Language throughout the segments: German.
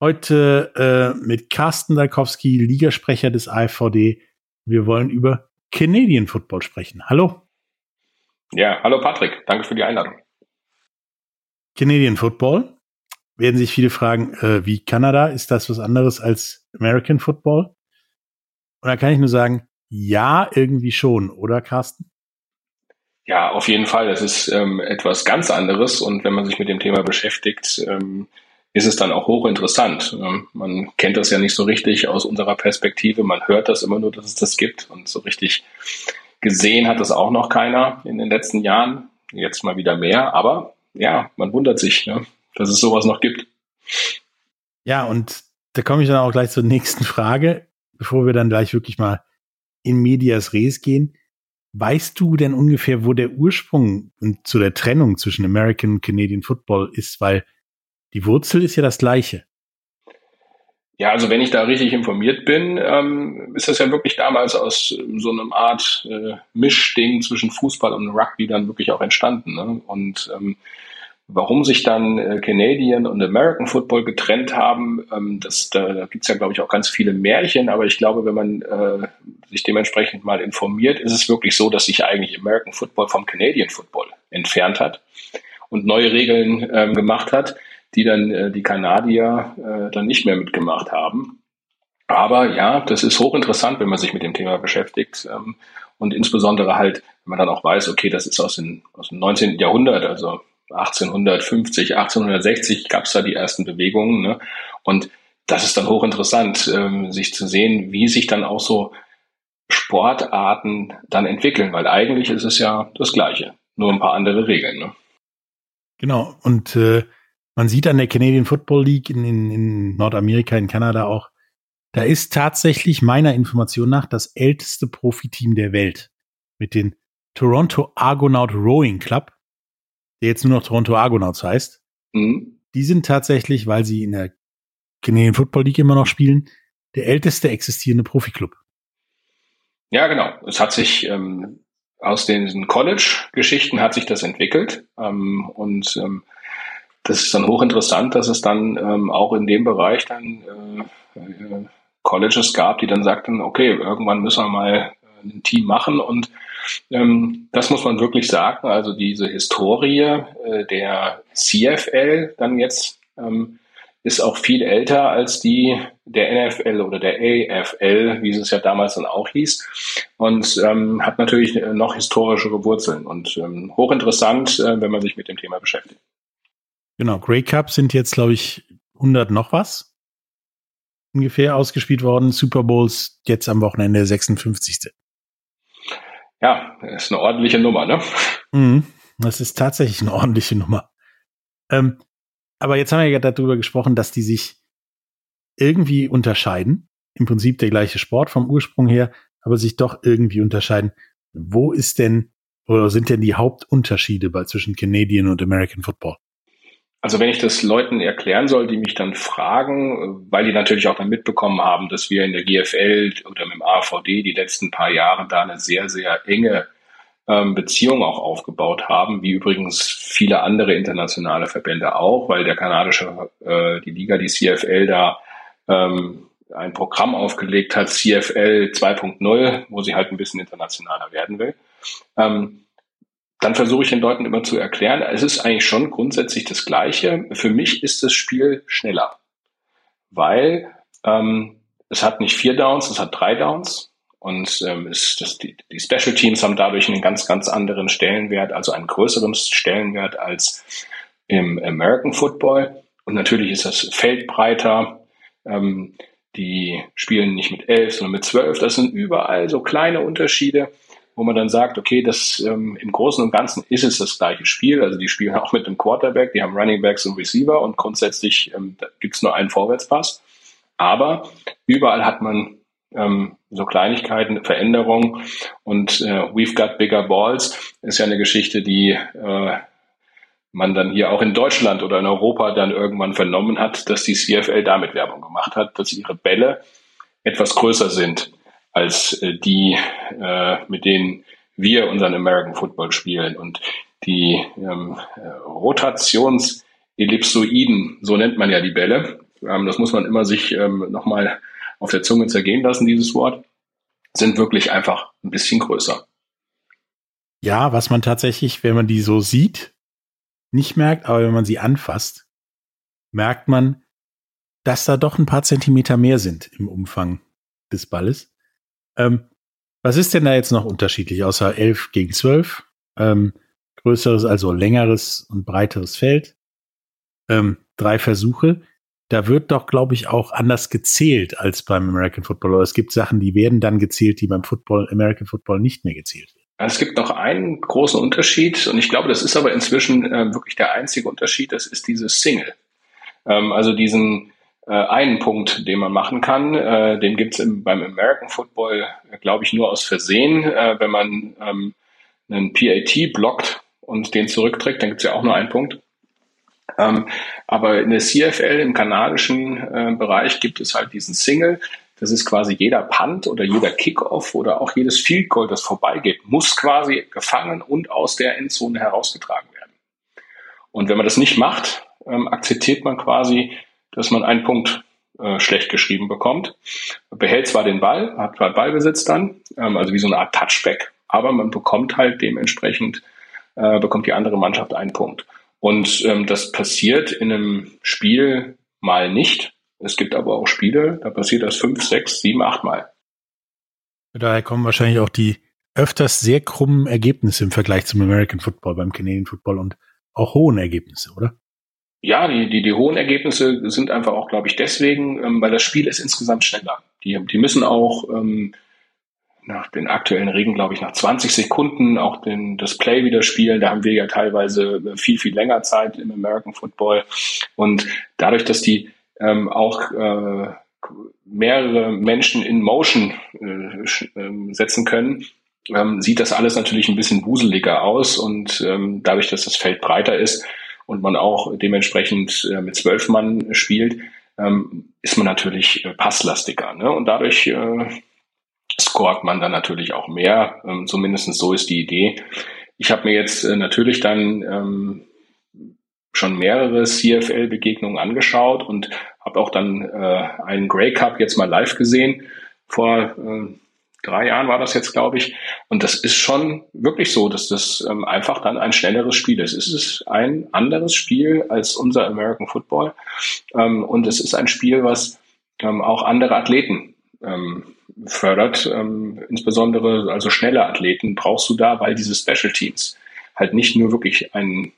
Heute äh, mit Carsten Dalkowski, Ligasprecher des AfVD. Wir wollen über Canadian Football sprechen. Hallo. Ja, hallo Patrick. Danke für die Einladung. Canadian Football. Werden sich viele fragen, äh, wie Kanada? Ist das was anderes als American Football? Und da kann ich nur sagen, ja, irgendwie schon, oder Carsten? Ja, auf jeden Fall. Es ist ähm, etwas ganz anderes. Und wenn man sich mit dem Thema beschäftigt, ähm, ist es dann auch hochinteressant. Ähm, man kennt das ja nicht so richtig aus unserer Perspektive. Man hört das immer nur, dass es das gibt. Und so richtig gesehen hat das auch noch keiner in den letzten Jahren. Jetzt mal wieder mehr. Aber ja, man wundert sich, ne, dass es sowas noch gibt. Ja, und da komme ich dann auch gleich zur nächsten Frage, bevor wir dann gleich wirklich mal in Medias Res gehen. Weißt du denn ungefähr, wo der Ursprung zu der Trennung zwischen American und Canadian Football ist? Weil die Wurzel ist ja das gleiche. Ja, also wenn ich da richtig informiert bin, ähm, ist das ja wirklich damals aus so einem Art äh, Mischding zwischen Fußball und Rugby dann wirklich auch entstanden. Ne? Und ähm, warum sich dann äh, Canadian und American Football getrennt haben, ähm, das, da, da gibt es ja, glaube ich, auch ganz viele Märchen, aber ich glaube, wenn man äh, sich dementsprechend mal informiert, ist es wirklich so, dass sich eigentlich American Football vom Canadian Football entfernt hat und neue Regeln ähm, gemacht hat die dann äh, die Kanadier äh, dann nicht mehr mitgemacht haben. Aber ja, das ist hochinteressant, wenn man sich mit dem Thema beschäftigt. Ähm, und insbesondere halt, wenn man dann auch weiß, okay, das ist aus, den, aus dem 19. Jahrhundert, also 1850, 1860 gab es da die ersten Bewegungen. Ne? Und das ist dann hochinteressant, ähm, sich zu sehen, wie sich dann auch so Sportarten dann entwickeln, weil eigentlich ist es ja das Gleiche, nur ein paar andere Regeln. Ne? Genau, und äh, man sieht an der Canadian Football League in, in, in Nordamerika, in Kanada auch, da ist tatsächlich meiner Information nach das älteste Profiteam der Welt mit den Toronto Argonaut Rowing Club, der jetzt nur noch Toronto Argonauts heißt. Mhm. Die sind tatsächlich, weil sie in der Canadian Football League immer noch spielen, der älteste existierende Profiklub. Ja, genau. Es hat sich ähm, aus den College-Geschichten hat sich das entwickelt ähm, und ähm, das ist dann hochinteressant, dass es dann ähm, auch in dem Bereich dann äh, äh, Colleges gab, die dann sagten, okay, irgendwann müssen wir mal äh, ein Team machen und ähm, das muss man wirklich sagen. Also diese Historie äh, der CFL dann jetzt ähm, ist auch viel älter als die der NFL oder der AFL, wie es ja damals dann auch hieß, und ähm, hat natürlich noch historischere Wurzeln und ähm, hochinteressant, äh, wenn man sich mit dem Thema beschäftigt. Genau, Grey Cup sind jetzt, glaube ich, 100 noch was ungefähr ausgespielt worden. Super Bowls jetzt am Wochenende 56. Ja, das ist eine ordentliche Nummer, ne? Mhm, das ist tatsächlich eine ordentliche Nummer. Ähm, aber jetzt haben wir ja darüber gesprochen, dass die sich irgendwie unterscheiden. Im Prinzip der gleiche Sport vom Ursprung her, aber sich doch irgendwie unterscheiden. Wo ist denn oder sind denn die Hauptunterschiede bei zwischen Canadian und American Football? Also wenn ich das Leuten erklären soll, die mich dann fragen, weil die natürlich auch dann mitbekommen haben, dass wir in der GFL oder mit dem AVD die letzten paar Jahre da eine sehr, sehr enge ähm, Beziehung auch aufgebaut haben, wie übrigens viele andere internationale Verbände auch, weil der kanadische, äh, die Liga, die CFL da ähm, ein Programm aufgelegt hat, CFL 2.0, wo sie halt ein bisschen internationaler werden will. Ähm, dann versuche ich den Leuten immer zu erklären, es ist eigentlich schon grundsätzlich das Gleiche. Für mich ist das Spiel schneller, weil ähm, es hat nicht vier Downs, es hat drei Downs. Und ähm, ist das, die, die Special Teams haben dadurch einen ganz, ganz anderen Stellenwert, also einen größeren Stellenwert als im American Football. Und natürlich ist das Feld breiter. Ähm, die spielen nicht mit elf, sondern mit zwölf. Das sind überall so kleine Unterschiede, wo man dann sagt, okay, das ähm, im Großen und Ganzen ist es das gleiche Spiel. Also die spielen auch mit dem Quarterback, die haben Running Backs und Receiver und grundsätzlich ähm, gibt es nur einen Vorwärtspass. Aber überall hat man ähm, so Kleinigkeiten, Veränderungen und äh, We've Got Bigger Balls ist ja eine Geschichte, die äh, man dann hier auch in Deutschland oder in Europa dann irgendwann vernommen hat, dass die CFL damit Werbung gemacht hat, dass ihre Bälle etwas größer sind als äh, die, äh, mit denen wir unseren American Football spielen. Und die ähm, Rotationsellipsoiden, so nennt man ja die Bälle, ähm, das muss man immer sich ähm, nochmal auf der Zunge zergehen lassen, dieses Wort, sind wirklich einfach ein bisschen größer. Ja, was man tatsächlich, wenn man die so sieht, nicht merkt, aber wenn man sie anfasst, merkt man, dass da doch ein paar Zentimeter mehr sind im Umfang des Balles. Ähm, was ist denn da jetzt noch unterschiedlich, außer 11 gegen 12? Ähm, größeres, also längeres und breiteres Feld. Ähm, drei Versuche da wird doch, glaube ich, auch anders gezählt als beim American Football. Oder es gibt Sachen, die werden dann gezählt, die beim Football, American Football nicht mehr gezählt werden. Es gibt noch einen großen Unterschied und ich glaube, das ist aber inzwischen äh, wirklich der einzige Unterschied, das ist dieses Single. Ähm, also diesen äh, einen Punkt, den man machen kann, äh, den gibt es beim American Football, äh, glaube ich, nur aus Versehen. Äh, wenn man ähm, einen PAT blockt und den zurückträgt, dann gibt es ja auch nur einen Punkt. Ähm, aber in der CFL im kanadischen äh, Bereich gibt es halt diesen Single. Das ist quasi jeder Punt oder jeder Kickoff oder auch jedes Field Goal, das vorbeigeht, muss quasi gefangen und aus der Endzone herausgetragen werden. Und wenn man das nicht macht, ähm, akzeptiert man quasi, dass man einen Punkt äh, schlecht geschrieben bekommt. Behält zwar den Ball, hat zwar Ballbesitz dann, ähm, also wie so eine Art Touchback, aber man bekommt halt dementsprechend, äh, bekommt die andere Mannschaft einen Punkt. Und ähm, das passiert in einem Spiel mal nicht. Es gibt aber auch Spiele, da passiert das fünf, sechs, sieben, acht Mal. Daher kommen wahrscheinlich auch die öfters sehr krummen Ergebnisse im Vergleich zum American Football, beim Canadian Football und auch hohen Ergebnisse, oder? Ja, die, die, die hohen Ergebnisse sind einfach auch, glaube ich, deswegen, ähm, weil das Spiel ist insgesamt schneller. Die, die müssen auch ähm, nach den aktuellen Regeln, glaube ich, nach 20 Sekunden auch den, das Play wieder spielen. Da haben wir ja teilweise viel, viel länger Zeit im American Football. Und dadurch, dass die ähm, auch äh, mehrere Menschen in Motion äh, ähm, setzen können, ähm, sieht das alles natürlich ein bisschen wuseliger aus. Und ähm, dadurch, dass das Feld breiter ist und man auch dementsprechend äh, mit zwölf Mann spielt, ähm, ist man natürlich äh, passlastiger. Ne? Und dadurch äh, scoret man dann natürlich auch mehr. Ähm, zumindest so ist die Idee. Ich habe mir jetzt natürlich dann ähm, schon mehrere CFL-Begegnungen angeschaut und habe auch dann äh, einen Grey Cup jetzt mal live gesehen. Vor äh, drei Jahren war das jetzt, glaube ich. Und das ist schon wirklich so, dass das ähm, einfach dann ein schnelleres Spiel ist. Es ist ein anderes Spiel als unser American Football. Ähm, und es ist ein Spiel, was ähm, auch andere Athleten ähm, fördert. Ähm, insbesondere also schnelle Athleten brauchst du da, weil diese Special Teams halt nicht nur wirklich ein,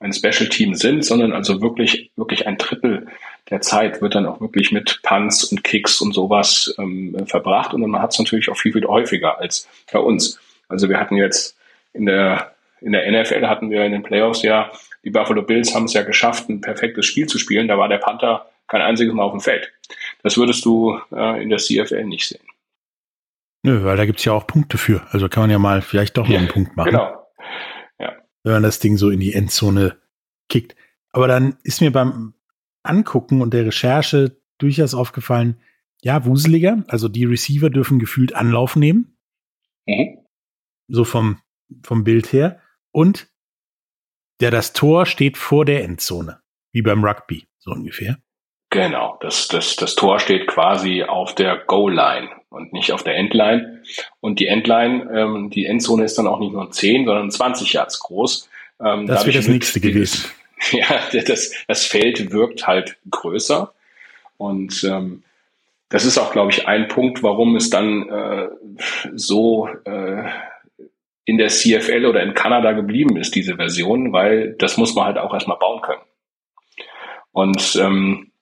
ein Special Team sind, sondern also wirklich, wirklich ein Drittel der Zeit wird dann auch wirklich mit Punts und Kicks und sowas ähm, verbracht. Und man hat es natürlich auch viel, viel häufiger als bei uns. Also wir hatten jetzt in der, in der NFL hatten wir in den Playoffs ja, die Buffalo Bills haben es ja geschafft, ein perfektes Spiel zu spielen. Da war der Panther kein einziges Mal auf dem Feld. Das würdest du äh, in der CFL nicht sehen. Nö, weil da gibt's ja auch Punkte für. Also kann man ja mal vielleicht doch noch einen Punkt machen. Genau. Ja. Wenn man das Ding so in die Endzone kickt. Aber dann ist mir beim Angucken und der Recherche durchaus aufgefallen, ja, wuseliger. Also die Receiver dürfen gefühlt Anlauf nehmen. Mhm. So vom, vom Bild her. Und der das Tor steht vor der Endzone. Wie beim Rugby, so ungefähr. Genau, das, das, das Tor steht quasi auf der Goal-Line und nicht auf der Endline. Und die Endline, ähm, die Endzone ist dann auch nicht nur 10, sondern 20 Yards groß. Ähm, das wäre das nächste gewesen. Ja, das, das Feld wirkt halt größer. Und ähm, das ist auch, glaube ich, ein Punkt, warum es dann äh, so äh, in der CFL oder in Kanada geblieben ist, diese Version, weil das muss man halt auch erstmal bauen können. Und ähm,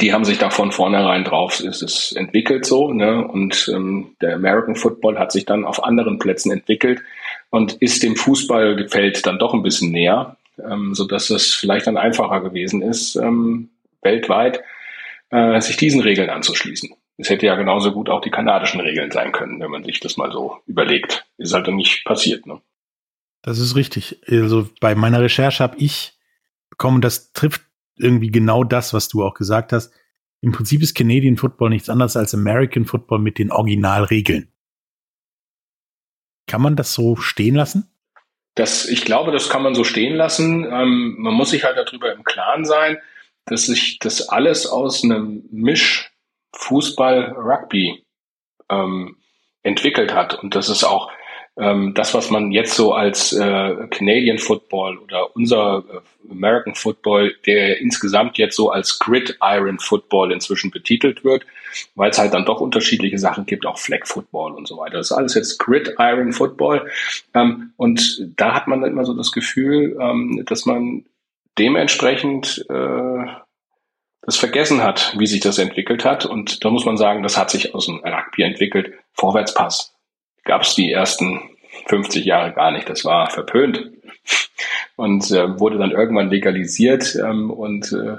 die haben sich da von vornherein drauf, ist es entwickelt so, ne? Und ähm, der American Football hat sich dann auf anderen Plätzen entwickelt und ist dem Fußballfeld dann doch ein bisschen näher, ähm, so dass es vielleicht dann einfacher gewesen ist, ähm, weltweit äh, sich diesen Regeln anzuschließen. Es hätte ja genauso gut auch die kanadischen Regeln sein können, wenn man sich das mal so überlegt. Ist halt nicht passiert. Ne? Das ist richtig. Also bei meiner Recherche habe ich bekommen, das trifft irgendwie genau das, was du auch gesagt hast. Im Prinzip ist Canadian Football nichts anderes als American Football mit den Originalregeln. Kann man das so stehen lassen? Das, ich glaube, das kann man so stehen lassen. Ähm, man muss sich halt darüber im Klaren sein, dass sich das alles aus einem Misch Fußball Rugby ähm, entwickelt hat und das ist auch ähm, das, was man jetzt so als äh, Canadian Football oder unser äh, American Football, der insgesamt jetzt so als Gridiron Football inzwischen betitelt wird, weil es halt dann doch unterschiedliche Sachen gibt, auch Flag Football und so weiter. Das ist alles jetzt Gridiron Football. Ähm, und da hat man dann immer so das Gefühl, ähm, dass man dementsprechend äh, das vergessen hat, wie sich das entwickelt hat. Und da muss man sagen, das hat sich aus dem Rugby entwickelt. Vorwärtspass gab es die ersten 50 Jahre gar nicht. Das war verpönt und äh, wurde dann irgendwann legalisiert. Ähm, und äh,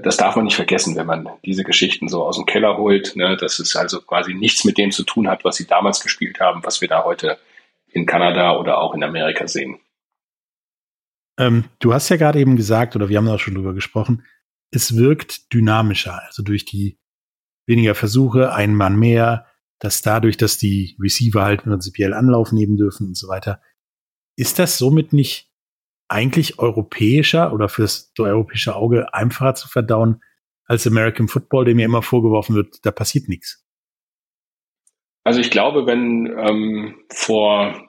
das darf man nicht vergessen, wenn man diese Geschichten so aus dem Keller holt, ne, dass es also quasi nichts mit dem zu tun hat, was sie damals gespielt haben, was wir da heute in Kanada oder auch in Amerika sehen. Ähm, du hast ja gerade eben gesagt, oder wir haben auch schon drüber gesprochen, es wirkt dynamischer, also durch die weniger Versuche, ein Mann mehr, dass dadurch, dass die Receiver halt prinzipiell Anlauf nehmen dürfen und so weiter. Ist das somit nicht eigentlich europäischer oder fürs europäische Auge einfacher zu verdauen als American Football, dem mir immer vorgeworfen wird, da passiert nichts? Also ich glaube, wenn ähm, vor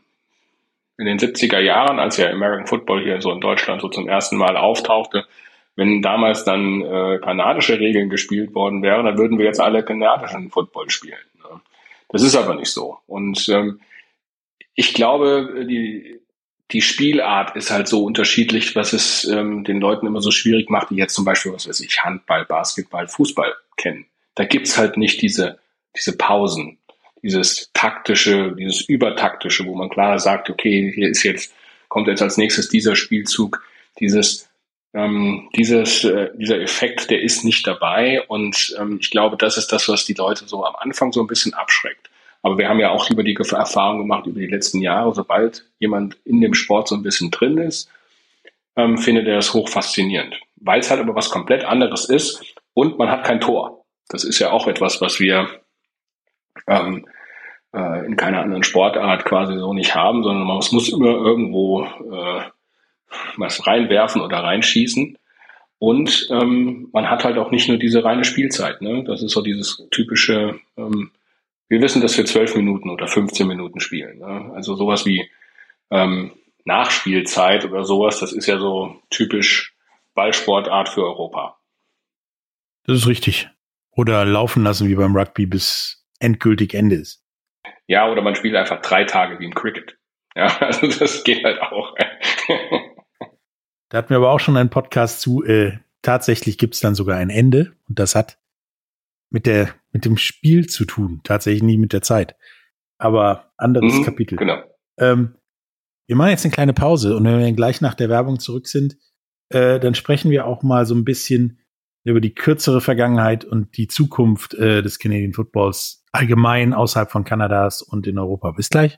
in den 70er Jahren, als ja American Football hier so in Deutschland so zum ersten Mal auftauchte, wenn damals dann äh, kanadische Regeln gespielt worden wären, dann würden wir jetzt alle kanadischen Football spielen. Das ist aber nicht so. Und ähm, ich glaube, die, die Spielart ist halt so unterschiedlich, was es ähm, den Leuten immer so schwierig macht, die jetzt zum Beispiel, was weiß ich, Handball, Basketball, Fußball kennen. Da gibt's halt nicht diese, diese Pausen, dieses taktische, dieses übertaktische, wo man klar sagt, okay, hier ist jetzt, kommt jetzt als nächstes dieser Spielzug, dieses ähm, dieses, äh, dieser Effekt, der ist nicht dabei und ähm, ich glaube, das ist das, was die Leute so am Anfang so ein bisschen abschreckt. Aber wir haben ja auch über die Erfahrung gemacht über die letzten Jahre, sobald jemand in dem Sport so ein bisschen drin ist, ähm, findet er es hoch faszinierend. Weil es halt aber was komplett anderes ist und man hat kein Tor. Das ist ja auch etwas, was wir ähm, äh, in keiner anderen Sportart quasi so nicht haben, sondern man muss immer irgendwo äh, was reinwerfen oder reinschießen. Und ähm, man hat halt auch nicht nur diese reine Spielzeit. Ne? Das ist so dieses typische, ähm, wir wissen, dass wir zwölf Minuten oder 15 Minuten spielen. Ne? Also sowas wie ähm, Nachspielzeit oder sowas, das ist ja so typisch Ballsportart für Europa. Das ist richtig. Oder laufen lassen wie beim Rugby bis endgültig Ende ist. Ja, oder man spielt einfach drei Tage wie im Cricket. Ja, also das geht halt auch. Da hatten wir aber auch schon einen Podcast zu. Äh, tatsächlich gibt es dann sogar ein Ende und das hat mit der mit dem Spiel zu tun, tatsächlich nie mit der Zeit. Aber anderes mhm, Kapitel. Genau. Ähm, wir machen jetzt eine kleine Pause und wenn wir gleich nach der Werbung zurück sind, äh, dann sprechen wir auch mal so ein bisschen über die kürzere Vergangenheit und die Zukunft äh, des Canadian Footballs allgemein außerhalb von Kanadas und in Europa. Bis gleich.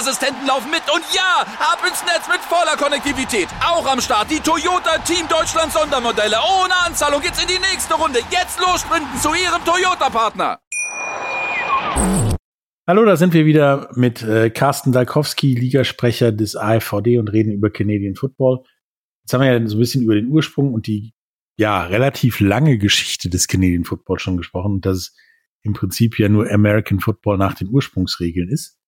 Assistenten laufen mit und ja, ab ins Netz mit voller Konnektivität. Auch am Start die Toyota Team Deutschland Sondermodelle. Ohne Anzahlung geht's in die nächste Runde. Jetzt los sprinten zu Ihrem Toyota-Partner. Hallo, da sind wir wieder mit äh, Carsten Dalkowski, Ligasprecher des AFVD und reden über Canadian Football. Jetzt haben wir ja so ein bisschen über den Ursprung und die ja relativ lange Geschichte des Canadian Football schon gesprochen dass es im Prinzip ja nur American Football nach den Ursprungsregeln ist.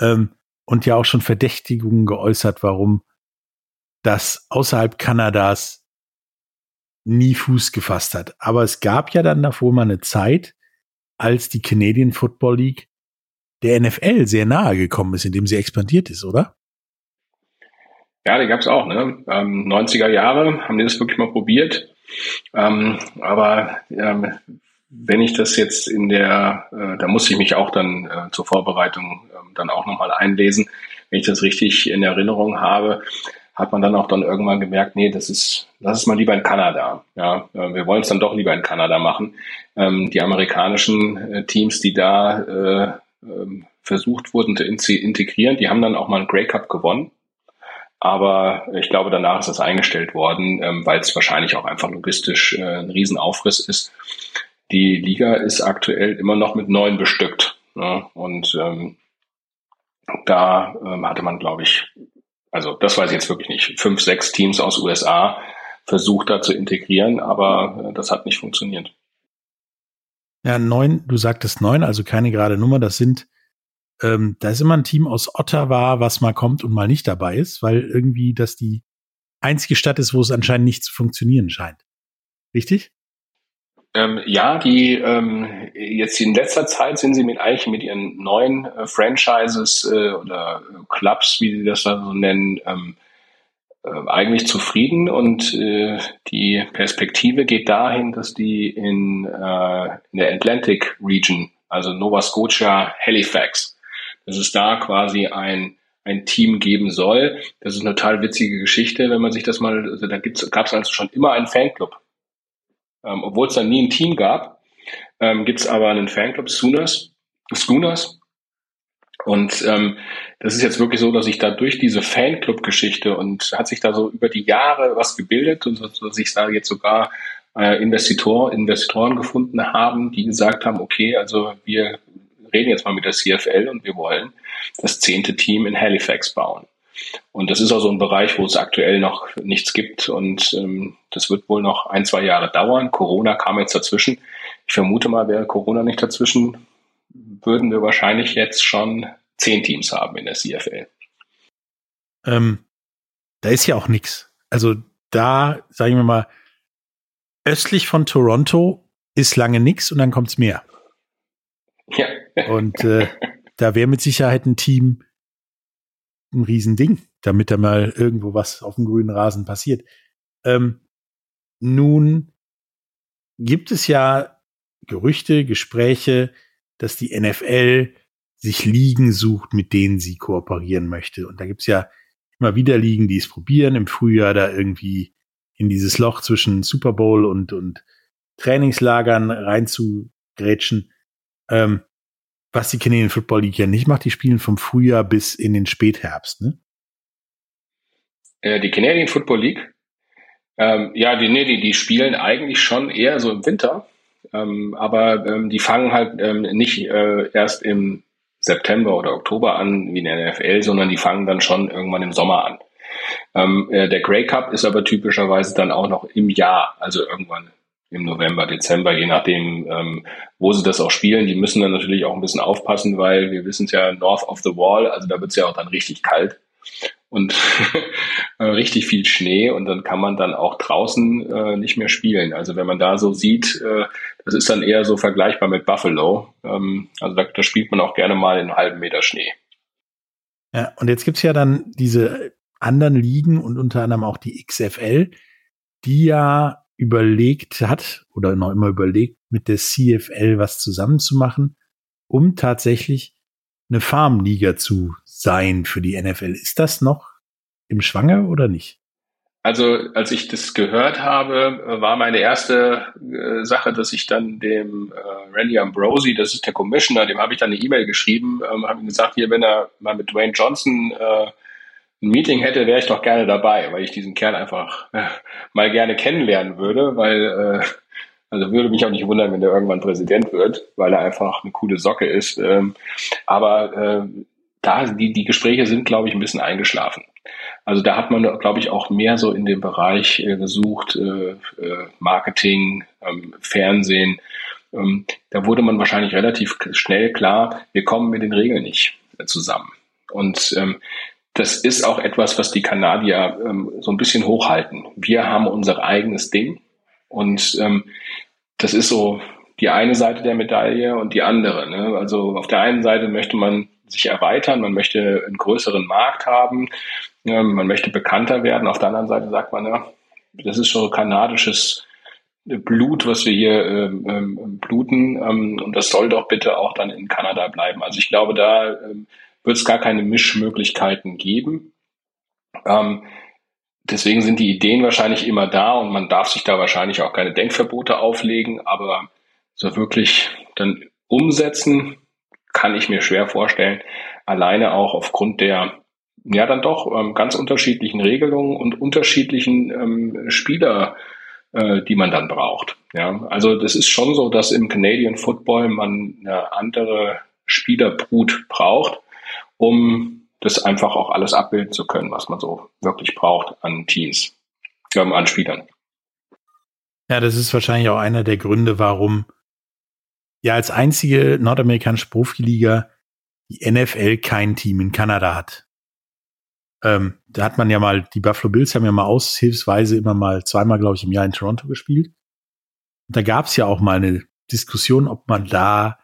Ähm, und ja auch schon Verdächtigungen geäußert, warum das außerhalb Kanadas nie Fuß gefasst hat. Aber es gab ja dann davor mal eine Zeit, als die Canadian Football League der NFL sehr nahe gekommen ist, indem sie expandiert ist, oder? Ja, die gab es auch. Ne? Ähm, 90er Jahre haben die das wirklich mal probiert. Ähm, aber ähm, wenn ich das jetzt in der, äh, da muss ich mich auch dann äh, zur Vorbereitung äh, dann auch nochmal einlesen, wenn ich das richtig in Erinnerung habe, hat man dann auch dann irgendwann gemerkt, nee, das ist, das ist mal lieber in Kanada. Ja, äh, wir wollen es dann doch lieber in Kanada machen. Ähm, die amerikanischen äh, Teams, die da äh, ähm, versucht wurden zu integrieren, die haben dann auch mal einen Grey Cup gewonnen. Aber ich glaube, danach ist das eingestellt worden, ähm, weil es wahrscheinlich auch einfach logistisch äh, ein Riesenaufriss ist. Die Liga ist aktuell immer noch mit neun bestückt. Ne? Und ähm, da ähm, hatte man, glaube ich, also das weiß ich jetzt wirklich nicht, fünf, sechs Teams aus USA versucht da zu integrieren, aber äh, das hat nicht funktioniert. Ja, neun, du sagtest neun, also keine gerade Nummer, das sind ähm, da ist immer ein Team aus Ottawa, was mal kommt und mal nicht dabei ist, weil irgendwie das die einzige Stadt ist, wo es anscheinend nicht zu funktionieren scheint. Richtig? Ähm, ja, die ähm, jetzt in letzter Zeit sind sie mit eigentlich mit ihren neuen äh, Franchises äh, oder Clubs, wie sie das da so nennen, ähm, äh, eigentlich zufrieden und äh, die Perspektive geht dahin, dass die in, äh, in der Atlantic Region, also Nova Scotia, Halifax, dass es da quasi ein, ein Team geben soll. Das ist eine total witzige Geschichte, wenn man sich das mal, also da gab es also schon immer einen Fanclub. Ähm, Obwohl es dann nie ein Team gab, ähm, gibt es aber einen Fanclub, Schooners, Schooners. Und ähm, das ist jetzt wirklich so, dass ich da durch diese Fanclub-Geschichte und hat sich da so über die Jahre was gebildet und dass sich da jetzt sogar äh, Investitor, Investoren gefunden haben, die gesagt haben, okay, also wir reden jetzt mal mit der CFL und wir wollen das zehnte Team in Halifax bauen. Und das ist auch so ein Bereich, wo es aktuell noch nichts gibt und ähm, das wird wohl noch ein, zwei Jahre dauern. Corona kam jetzt dazwischen. Ich vermute mal, wäre Corona nicht dazwischen, würden wir wahrscheinlich jetzt schon zehn Teams haben in der CFL. Ähm, da ist ja auch nichts. Also da, sagen wir mal, östlich von Toronto ist lange nichts und dann kommt's mehr. Ja. Und äh, da wäre mit Sicherheit ein Team ein Riesending, damit da mal irgendwo was auf dem grünen Rasen passiert. Ähm, nun gibt es ja Gerüchte, Gespräche, dass die NFL sich Ligen sucht, mit denen sie kooperieren möchte. Und da gibt's ja immer wieder Ligen, die es probieren, im Frühjahr da irgendwie in dieses Loch zwischen Super Bowl und, und Trainingslagern reinzugrätschen. Ähm, was die Canadian Football League ja nicht macht, die spielen vom Frühjahr bis in den Spätherbst, ne? Äh, die Canadian Football League? Ähm, ja, die, nee, die, die spielen eigentlich schon eher so im Winter. Ähm, aber ähm, die fangen halt ähm, nicht äh, erst im September oder Oktober an wie in der NFL, sondern die fangen dann schon irgendwann im Sommer an. Ähm, äh, der Grey Cup ist aber typischerweise dann auch noch im Jahr, also irgendwann im November, Dezember, je nachdem, ähm, wo sie das auch spielen. Die müssen dann natürlich auch ein bisschen aufpassen, weil wir wissen es ja, North of the Wall, also da wird es ja auch dann richtig kalt und äh, richtig viel Schnee und dann kann man dann auch draußen äh, nicht mehr spielen. Also wenn man da so sieht, äh, das ist dann eher so vergleichbar mit Buffalo. Ähm, also da, da spielt man auch gerne mal in einem halben Meter Schnee. Ja, und jetzt gibt's ja dann diese anderen Ligen und unter anderem auch die XFL, die ja überlegt hat oder noch immer überlegt, mit der CFL was zusammenzumachen, um tatsächlich eine Farmliga zu sein für die NFL. Ist das noch im Schwange oder nicht? Also als ich das gehört habe, war meine erste äh, Sache, dass ich dann dem äh, Randy Ambrosi, das ist der Commissioner, dem habe ich dann eine E-Mail geschrieben, ähm, habe ihm gesagt, hier, wenn er mal mit Dwayne Johnson äh, ein Meeting hätte, wäre ich doch gerne dabei, weil ich diesen Kerl einfach äh, mal gerne kennenlernen würde, weil äh, also würde mich auch nicht wundern, wenn der irgendwann Präsident wird, weil er einfach eine coole Socke ist. Ähm, aber äh, da die die Gespräche sind, glaube ich, ein bisschen eingeschlafen. Also da hat man, glaube ich, auch mehr so in dem Bereich äh, gesucht, äh, äh, Marketing, ähm, Fernsehen. Ähm, da wurde man wahrscheinlich relativ schnell klar, wir kommen mit den Regeln nicht äh, zusammen. Und ähm, das ist auch etwas, was die Kanadier ähm, so ein bisschen hochhalten. Wir haben unser eigenes Ding und ähm, das ist so die eine Seite der Medaille und die andere. Ne? Also auf der einen Seite möchte man sich erweitern, man möchte einen größeren Markt haben, ja, man möchte bekannter werden. Auf der anderen Seite sagt man, ja, das ist schon kanadisches Blut, was wir hier ähm, ähm, bluten ähm, und das soll doch bitte auch dann in Kanada bleiben. Also ich glaube, da ähm, wird es gar keine Mischmöglichkeiten geben. Ähm, deswegen sind die Ideen wahrscheinlich immer da und man darf sich da wahrscheinlich auch keine Denkverbote auflegen, aber so wirklich dann umsetzen kann ich mir schwer vorstellen. Alleine auch aufgrund der ja dann doch ähm, ganz unterschiedlichen Regelungen und unterschiedlichen ähm, Spieler, äh, die man dann braucht. Ja, also das ist schon so, dass im Canadian Football man eine andere Spielerbrut braucht, um das einfach auch alles abbilden zu können, was man so wirklich braucht an Teams, ähm, an Spielern. Ja, das ist wahrscheinlich auch einer der Gründe, warum ja als einzige nordamerikanische Profiliga die NFL kein Team in Kanada hat. Ähm, da hat man ja mal, die Buffalo Bills haben ja mal aushilfsweise immer mal zweimal, glaube ich, im Jahr in Toronto gespielt. Und da gab es ja auch mal eine Diskussion, ob man da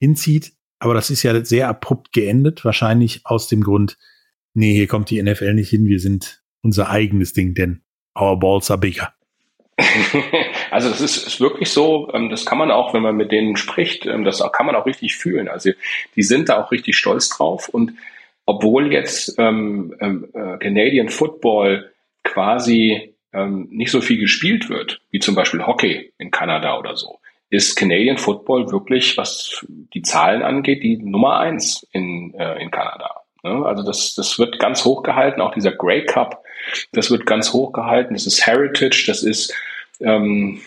hinzieht. Aber das ist ja sehr abrupt geendet, wahrscheinlich aus dem Grund, nee, hier kommt die NFL nicht hin, wir sind unser eigenes Ding, denn our balls are bigger. Also das ist, ist wirklich so, ähm, das kann man auch, wenn man mit denen spricht, ähm, das kann man auch richtig fühlen. Also die sind da auch richtig stolz drauf und obwohl jetzt ähm, ähm, äh, Canadian Football quasi ähm, nicht so viel gespielt wird, wie zum Beispiel Hockey in Kanada oder so, ist Canadian Football wirklich, was die Zahlen angeht, die Nummer eins in, äh, in Kanada. Ne? Also das, das wird ganz hoch gehalten, auch dieser Grey Cup, das wird ganz hoch gehalten, das ist Heritage, das ist ähm,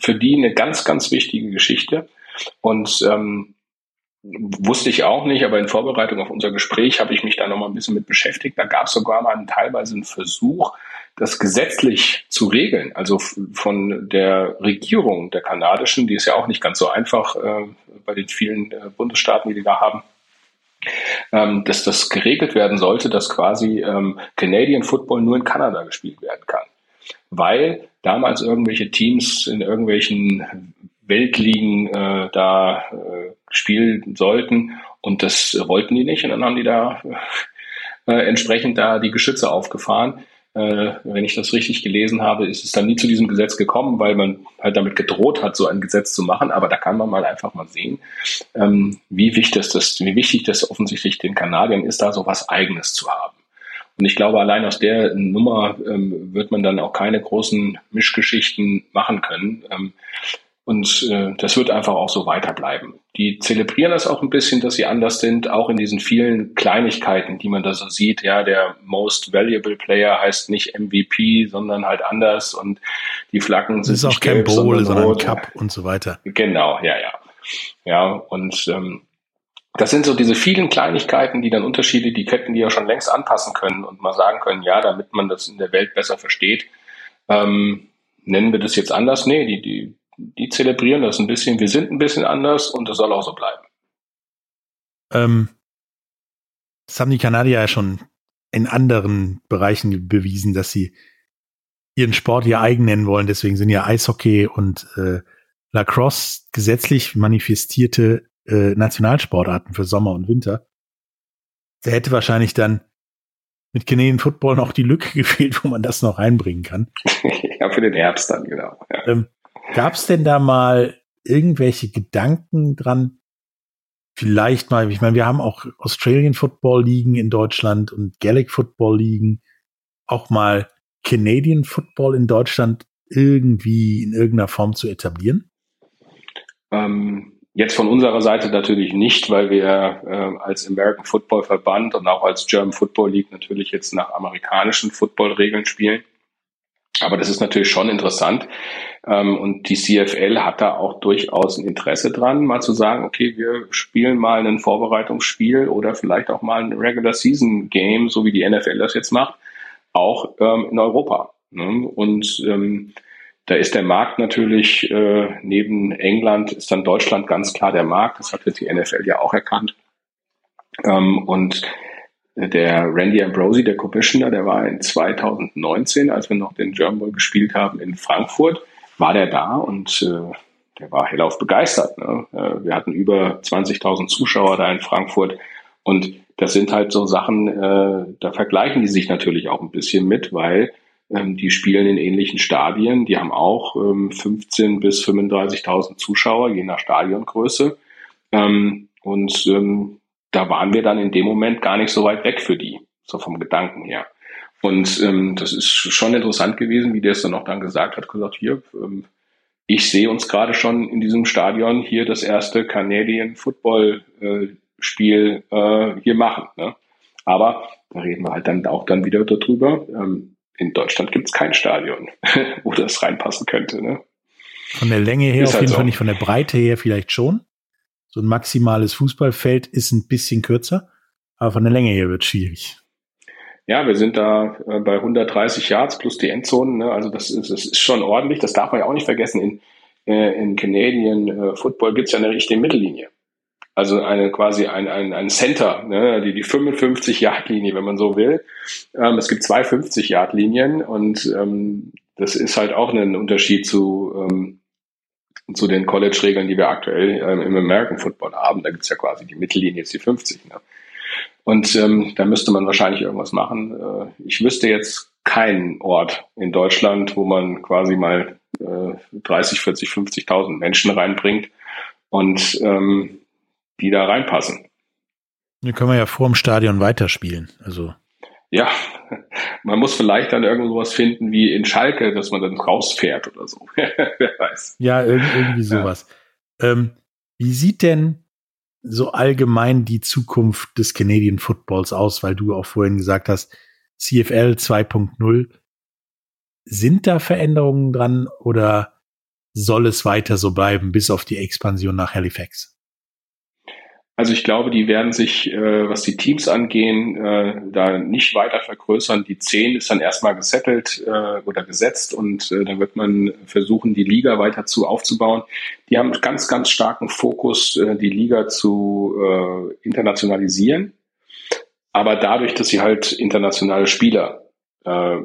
für die eine ganz, ganz wichtige Geschichte. Und ähm, wusste ich auch nicht, aber in Vorbereitung auf unser Gespräch habe ich mich da noch mal ein bisschen mit beschäftigt. Da gab es sogar mal einen, teilweise einen Versuch, das gesetzlich zu regeln, also von der Regierung der kanadischen, die ist ja auch nicht ganz so einfach äh, bei den vielen äh, Bundesstaaten, die die da haben, ähm, dass das geregelt werden sollte, dass quasi ähm, Canadian Football nur in Kanada gespielt werden kann weil damals irgendwelche Teams in irgendwelchen Weltligen äh, da äh, spielen sollten und das wollten die nicht und dann haben die da äh, entsprechend da die Geschütze aufgefahren. Äh, wenn ich das richtig gelesen habe, ist es dann nie zu diesem Gesetz gekommen, weil man halt damit gedroht hat, so ein Gesetz zu machen. Aber da kann man mal einfach mal sehen, ähm, wie wichtig das, wie wichtig das offensichtlich den Kanadiern ist, da so was Eigenes zu haben. Und ich glaube, allein aus der Nummer ähm, wird man dann auch keine großen Mischgeschichten machen können. Ähm, und äh, das wird einfach auch so weiterbleiben. Die zelebrieren das auch ein bisschen, dass sie anders sind, auch in diesen vielen Kleinigkeiten, die man da so sieht. Ja, der Most Valuable Player heißt nicht MVP, sondern halt anders und die Flaggen sind das ist auch kein Bowl, sondern Cup und so weiter. Genau, ja, ja. Ja, und ähm, das sind so diese vielen Kleinigkeiten, die dann Unterschiede, die Ketten, die ja schon längst anpassen können und mal sagen können, ja, damit man das in der Welt besser versteht, ähm, nennen wir das jetzt anders? Nee, die, die, die zelebrieren das ein bisschen. Wir sind ein bisschen anders und das soll auch so bleiben. Ähm, das haben die Kanadier ja schon in anderen Bereichen bewiesen, dass sie ihren Sport ihr eigen nennen wollen. Deswegen sind ja Eishockey und äh, Lacrosse gesetzlich manifestierte äh, Nationalsportarten für Sommer und Winter. Der hätte wahrscheinlich dann mit Canadian Football noch die Lücke gefehlt, wo man das noch reinbringen kann. ja, für den Herbst dann, genau. Ja. Ähm, Gab es denn da mal irgendwelche Gedanken dran? Vielleicht mal, ich meine, wir haben auch Australian Football Ligen in Deutschland und Gaelic Football Ligen. auch mal Canadian Football in Deutschland irgendwie in irgendeiner Form zu etablieren? Ähm, jetzt von unserer Seite natürlich nicht, weil wir äh, als American Football Verband und auch als German Football League natürlich jetzt nach amerikanischen Football-Regeln spielen. Aber das ist natürlich schon interessant. Ähm, und die CFL hat da auch durchaus ein Interesse dran, mal zu sagen, okay, wir spielen mal ein Vorbereitungsspiel oder vielleicht auch mal ein Regular Season Game, so wie die NFL das jetzt macht, auch ähm, in Europa. Ne? Und ähm, da ist der Markt natürlich, äh, neben England ist dann Deutschland ganz klar der Markt. Das hat jetzt die NFL ja auch erkannt. Und der Randy Ambrosi, der Commissioner, der war in 2019, als wir noch den German Bowl gespielt haben in Frankfurt, war der da und äh, der war hellauf begeistert. Ne? Äh, wir hatten über 20.000 Zuschauer da in Frankfurt und das sind halt so Sachen, äh, da vergleichen die sich natürlich auch ein bisschen mit, weil ähm, die spielen in ähnlichen Stadien, die haben auch ähm, 15 bis 35.000 Zuschauer, je nach Stadiongröße. Ähm, und ähm, da waren wir dann in dem Moment gar nicht so weit weg für die, so vom Gedanken her. Und ähm, das ist schon interessant gewesen, wie der es dann auch dann gesagt hat, gesagt, hier, ähm, ich sehe uns gerade schon in diesem Stadion hier das erste Canadian Football äh, Spiel äh, hier machen. Ne? Aber da reden wir halt dann auch dann wieder darüber. Ähm, in Deutschland gibt es kein Stadion, wo das reinpassen könnte. Ne? Von der Länge her ist auf halt jeden so. Fall nicht, von der Breite her vielleicht schon. So ein maximales Fußballfeld ist ein bisschen kürzer, aber von der Länge her wird es schwierig. Ja, wir sind da äh, bei 130 Yards plus die Endzonen. Ne? Also das ist, das ist schon ordentlich. Das darf man ja auch nicht vergessen. In, äh, in Canadian äh, Football gibt es ja eine richtige Mittellinie. Also eine quasi ein, ein, ein Center, ne? die, die 55-Yard-Linie, wenn man so will. Ähm, es gibt zwei 50-Yard-Linien und ähm, das ist halt auch ein Unterschied zu ähm, zu den College-Regeln, die wir aktuell ähm, im American Football haben. Da gibt's ja quasi die Mittellinie, jetzt die 50. Ne? Und ähm, da müsste man wahrscheinlich irgendwas machen. Äh, ich wüsste jetzt keinen Ort in Deutschland, wo man quasi mal äh, 30, 40, 50.000 Menschen reinbringt und ähm, die da reinpassen. Dann können wir ja vor dem Stadion weiterspielen. Also ja, man muss vielleicht dann irgendwas finden wie in Schalke, dass man dann rausfährt oder so. Wer weiß. Ja, irgendwie sowas. Ja. Ähm, wie sieht denn so allgemein die Zukunft des Canadian Footballs aus, weil du auch vorhin gesagt hast, CFL 2.0. Sind da Veränderungen dran oder soll es weiter so bleiben bis auf die Expansion nach Halifax? Also ich glaube, die werden sich, äh, was die Teams angehen, äh, da nicht weiter vergrößern. Die 10 ist dann erstmal gesettelt äh, oder gesetzt und äh, dann wird man versuchen, die Liga weiter zu aufzubauen. Die haben ganz, ganz starken Fokus, äh, die Liga zu äh, internationalisieren. Aber dadurch, dass sie halt internationale Spieler äh,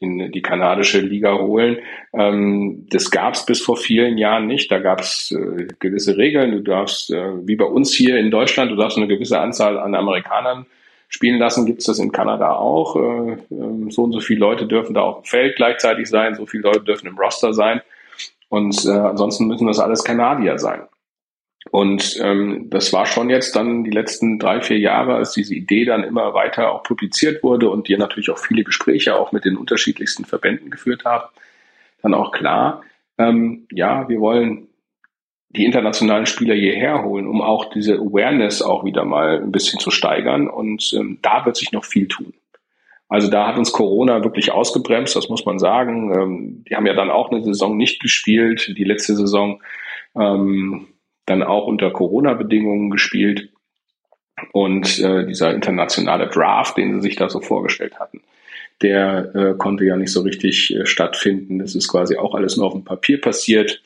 in die kanadische Liga holen. Ähm, das gab es bis vor vielen Jahren nicht. Da gab es äh, gewisse Regeln. Du darfst, äh, wie bei uns hier in Deutschland, du darfst eine gewisse Anzahl an Amerikanern spielen lassen. Gibt es das in Kanada auch? Äh, ähm, so und so viele Leute dürfen da auf dem Feld gleichzeitig sein. So viele Leute dürfen im Roster sein. Und äh, ansonsten müssen das alles Kanadier sein. Und ähm, das war schon jetzt dann die letzten drei, vier Jahre, als diese Idee dann immer weiter auch publiziert wurde und die natürlich auch viele Gespräche auch mit den unterschiedlichsten Verbänden geführt haben, dann auch klar, ähm, ja, wir wollen die internationalen Spieler hierher holen, um auch diese Awareness auch wieder mal ein bisschen zu steigern. Und ähm, da wird sich noch viel tun. Also da hat uns Corona wirklich ausgebremst, das muss man sagen. Ähm, die haben ja dann auch eine Saison nicht gespielt, die letzte Saison. Ähm, dann auch unter Corona-Bedingungen gespielt. Und äh, dieser internationale Draft, den sie sich da so vorgestellt hatten, der äh, konnte ja nicht so richtig äh, stattfinden. Das ist quasi auch alles nur auf dem Papier passiert.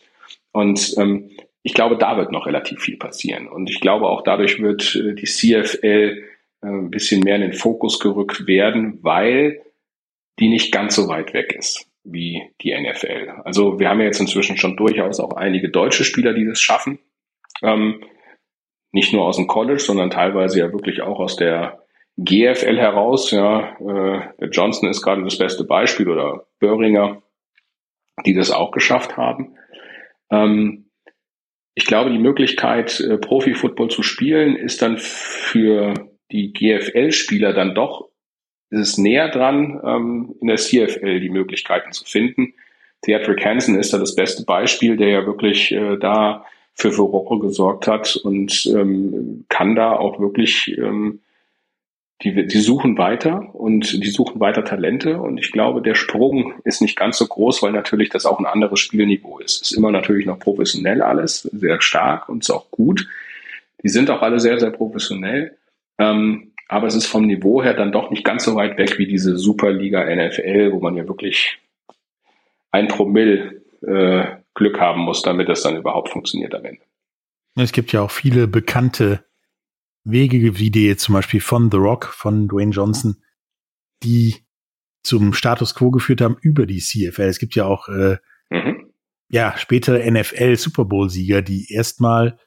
Und ähm, ich glaube, da wird noch relativ viel passieren. Und ich glaube, auch dadurch wird äh, die CFL äh, ein bisschen mehr in den Fokus gerückt werden, weil die nicht ganz so weit weg ist wie die NFL. Also wir haben ja jetzt inzwischen schon durchaus auch einige deutsche Spieler, die das schaffen. Ähm, nicht nur aus dem College, sondern teilweise ja wirklich auch aus der GFL heraus. Ja, äh, Johnson ist gerade das beste Beispiel oder Böhringer, die das auch geschafft haben. Ähm, ich glaube, die Möglichkeit, äh, Profi-Football zu spielen, ist dann für die GFL-Spieler dann doch ist es näher dran, ähm, in der CFL die Möglichkeiten zu finden. Theatric Hansen ist da das beste Beispiel, der ja wirklich äh, da für Furore gesorgt hat und ähm, kann da auch wirklich, ähm, die, die suchen weiter und die suchen weiter Talente und ich glaube, der Sprung ist nicht ganz so groß, weil natürlich das auch ein anderes Spielniveau ist. Ist immer natürlich noch professionell alles, sehr stark und ist auch gut. Die sind auch alle sehr, sehr professionell. Ähm, aber es ist vom Niveau her dann doch nicht ganz so weit weg wie diese Superliga NFL, wo man ja wirklich ein Promille äh, Glück haben muss, damit das dann überhaupt funktioniert am Ende. Es gibt ja auch viele bekannte Wege, wie die zum Beispiel von The Rock, von Dwayne Johnson, die zum Status quo geführt haben über die CFL. Es gibt ja auch äh, mhm. ja spätere NFL Super Bowl Sieger, die erstmal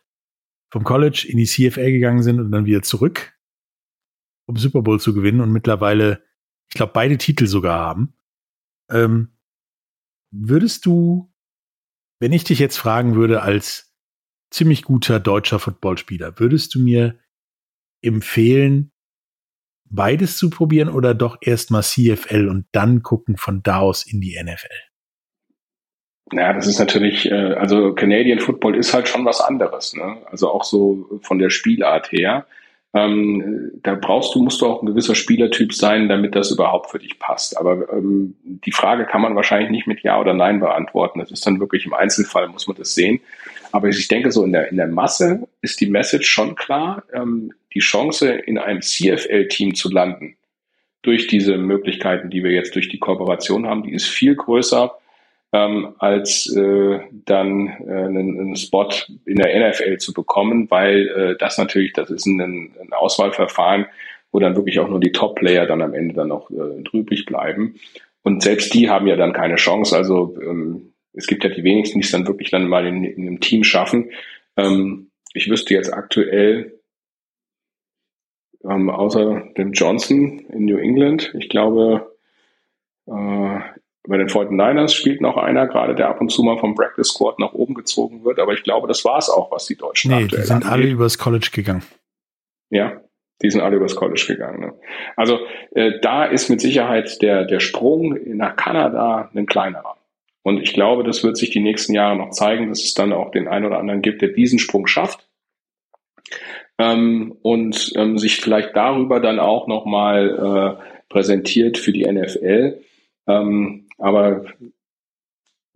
vom College in die CFL gegangen sind und dann wieder zurück, um Super Bowl zu gewinnen und mittlerweile, ich glaube, beide Titel sogar haben. Ähm, würdest du wenn ich dich jetzt fragen würde als ziemlich guter deutscher Footballspieler, würdest du mir empfehlen, beides zu probieren oder doch erstmal CFL und dann gucken von da aus in die NFL? Ja, das ist natürlich, äh, also Canadian Football ist halt schon was anderes, ne? Also auch so von der Spielart her. Ähm, da brauchst du, musst du auch ein gewisser Spielertyp sein, damit das überhaupt für dich passt. Aber ähm, die Frage kann man wahrscheinlich nicht mit Ja oder Nein beantworten. Das ist dann wirklich im Einzelfall, muss man das sehen. Aber ich denke, so in der, in der Masse ist die Message schon klar. Ähm, die Chance, in einem CFL-Team zu landen, durch diese Möglichkeiten, die wir jetzt durch die Kooperation haben, die ist viel größer, ähm, als äh, dann äh, einen, einen, Spot in der NFL zu bekommen, weil äh, das natürlich, das ist ein, ein, Auswahlverfahren, wo dann wirklich auch nur die Top-Player dann am Ende dann noch äh, drübrig bleiben. Und selbst die haben ja dann keine Chance. Also ähm, es gibt ja die wenigsten, die es dann wirklich dann mal in, in einem Team schaffen. Ähm, ich wüsste jetzt aktuell, ähm, außer dem Johnson in New England, ich glaube, äh, bei den 49ers spielt noch einer, gerade der ab und zu mal vom Practice Squad nach oben gezogen wird, aber ich glaube, das war es auch, was die Deutschen nee, aktuell die sind angeht. alle übers College gegangen. Ja, die sind alle übers College gegangen. Ne? Also äh, da ist mit Sicherheit der, der Sprung nach Kanada ein kleinerer. Und ich glaube, das wird sich die nächsten Jahre noch zeigen, dass es dann auch den einen oder anderen gibt, der diesen Sprung schafft. Ähm, und ähm, sich vielleicht darüber dann auch nochmal äh, präsentiert für die NFL. Ähm, aber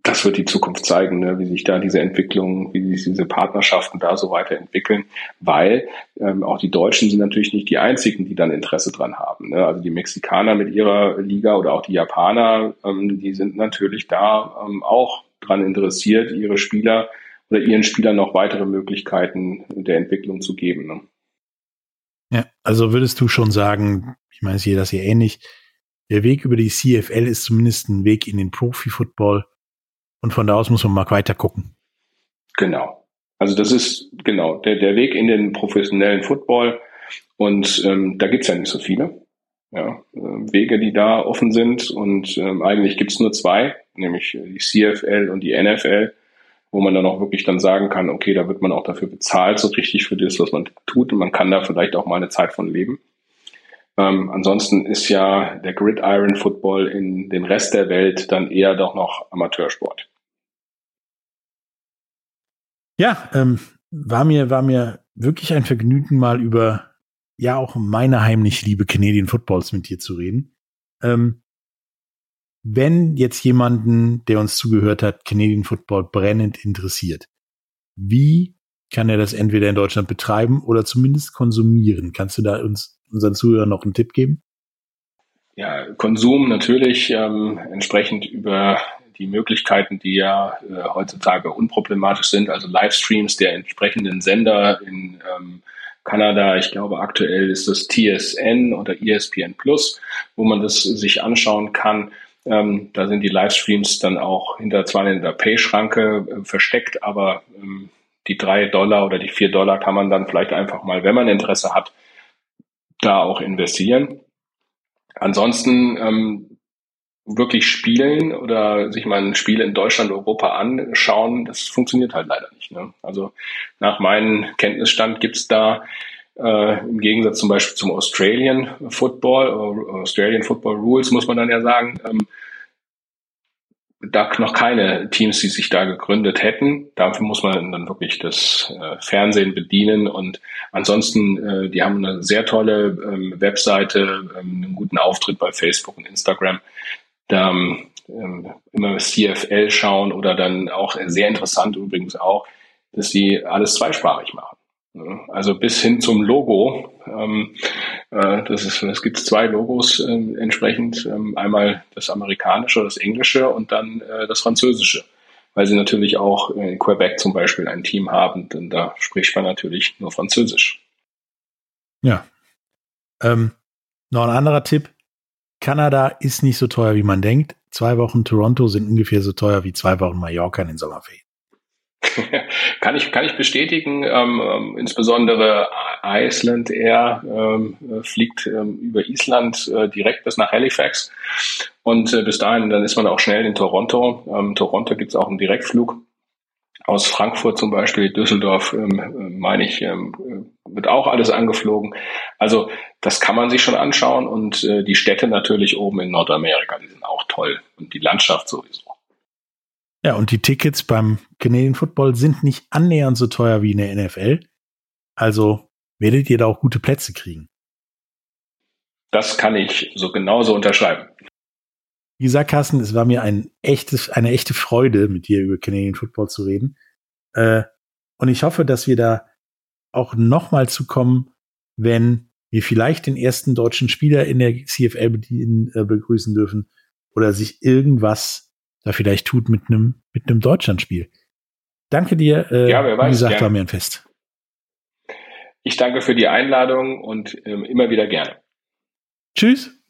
das wird die Zukunft zeigen, ne, wie sich da diese Entwicklung, wie sich diese Partnerschaften da so weiterentwickeln, weil ähm, auch die Deutschen sind natürlich nicht die einzigen, die dann Interesse dran haben. Ne? Also die Mexikaner mit ihrer Liga oder auch die Japaner, ähm, die sind natürlich da ähm, auch dran interessiert, ihre Spieler oder ihren Spielern noch weitere Möglichkeiten der Entwicklung zu geben. Ne? Ja, also würdest du schon sagen, ich meine, ich sehe das hier ähnlich, der Weg über die CFL ist zumindest ein Weg in den Profi-Football. Und von da aus muss man mal weiter gucken. Genau. Also das ist genau der, der Weg in den professionellen Football. Und ähm, da gibt's ja nicht so viele ja, äh, Wege, die da offen sind. Und ähm, eigentlich gibt's nur zwei, nämlich die CFL und die NFL, wo man dann auch wirklich dann sagen kann, okay, da wird man auch dafür bezahlt, so richtig für das, was man tut. Und man kann da vielleicht auch mal eine Zeit von leben. Ähm, ansonsten ist ja der Gridiron Football in den Rest der Welt dann eher doch noch Amateursport. Ja, ähm, war mir, war mir wirklich ein Vergnügen, mal über ja auch meine heimlich liebe Canadian Footballs mit dir zu reden. Ähm, wenn jetzt jemanden, der uns zugehört hat, Canadian Football brennend interessiert, wie kann er das entweder in Deutschland betreiben oder zumindest konsumieren? Kannst du da uns unseren Zuhörern noch einen Tipp geben? Ja, Konsum natürlich ähm, entsprechend über die Möglichkeiten, die ja äh, heutzutage unproblematisch sind, also Livestreams der entsprechenden Sender in ähm, Kanada, ich glaube aktuell ist das TSN oder ESPN Plus, wo man das sich anschauen kann. Ähm, da sind die Livestreams dann auch hinter zwar in der Pay-Schranke äh, versteckt, aber ähm, die drei Dollar oder die vier Dollar kann man dann vielleicht einfach mal, wenn man Interesse hat, da auch investieren. Ansonsten ähm, wirklich spielen oder sich mal ein Spiel in Deutschland, Europa anschauen, das funktioniert halt leider nicht. Ne? Also nach meinem Kenntnisstand gibt's da Äh, Im Gegensatz zum Beispiel zum Australian Football, Australian Football Rules muss man dann ja sagen, ähm, da noch keine Teams, die sich da gegründet hätten. Dafür muss man dann wirklich das äh, Fernsehen bedienen und ansonsten, äh, die haben eine sehr tolle ähm, Webseite, ähm, einen guten Auftritt bei Facebook und Instagram. Da ähm, immer CFL schauen oder dann auch sehr interessant übrigens auch, dass die alles zweisprachig machen. Also bis hin zum Logo. Ähm, äh, das ist, es gibt zwei Logos äh, entsprechend. Ähm, einmal das amerikanische, das englische und dann äh, das französische. Weil sie natürlich auch in Quebec zum Beispiel ein Team haben, denn da spricht man natürlich nur Französisch. Ja. Ähm, noch ein anderer Tipp. Kanada ist nicht so teuer, wie man denkt. Zwei Wochen Toronto sind ungefähr so teuer wie zwei Wochen Mallorca in den Sommerferien. kann ich kann ich bestätigen. Ähm, ähm, insbesondere Iceland Air ähm, fliegt ähm, über Island äh, direkt bis nach Halifax und äh, bis dahin dann ist man auch schnell in Toronto. Ähm, Toronto gibt es auch einen Direktflug aus Frankfurt zum Beispiel, Düsseldorf, ähm, meine ich, wird auch alles angeflogen. Also das kann man sich schon anschauen und äh, die Städte natürlich oben in Nordamerika, die sind auch toll und die Landschaft sowieso. Ja, und die Tickets beim Canadian Football sind nicht annähernd so teuer wie in der NFL. Also werdet ihr da auch gute Plätze kriegen. Das kann ich so genauso unterschreiben. Wie gesagt, Carsten, es war mir ein echtes, eine echte Freude, mit dir über Canadian Football zu reden. Äh, und ich hoffe, dass wir da auch nochmal zu kommen, wenn wir vielleicht den ersten deutschen Spieler in der CFL bedienen, äh, begrüßen dürfen oder sich irgendwas da vielleicht tut mit einem mit einem Deutschlandspiel. Danke dir. Äh, ja, wer weiß, wie gesagt, gerne. war mir ein Fest. Ich danke für die Einladung und ähm, immer wieder gerne. Tschüss.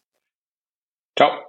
Ciao.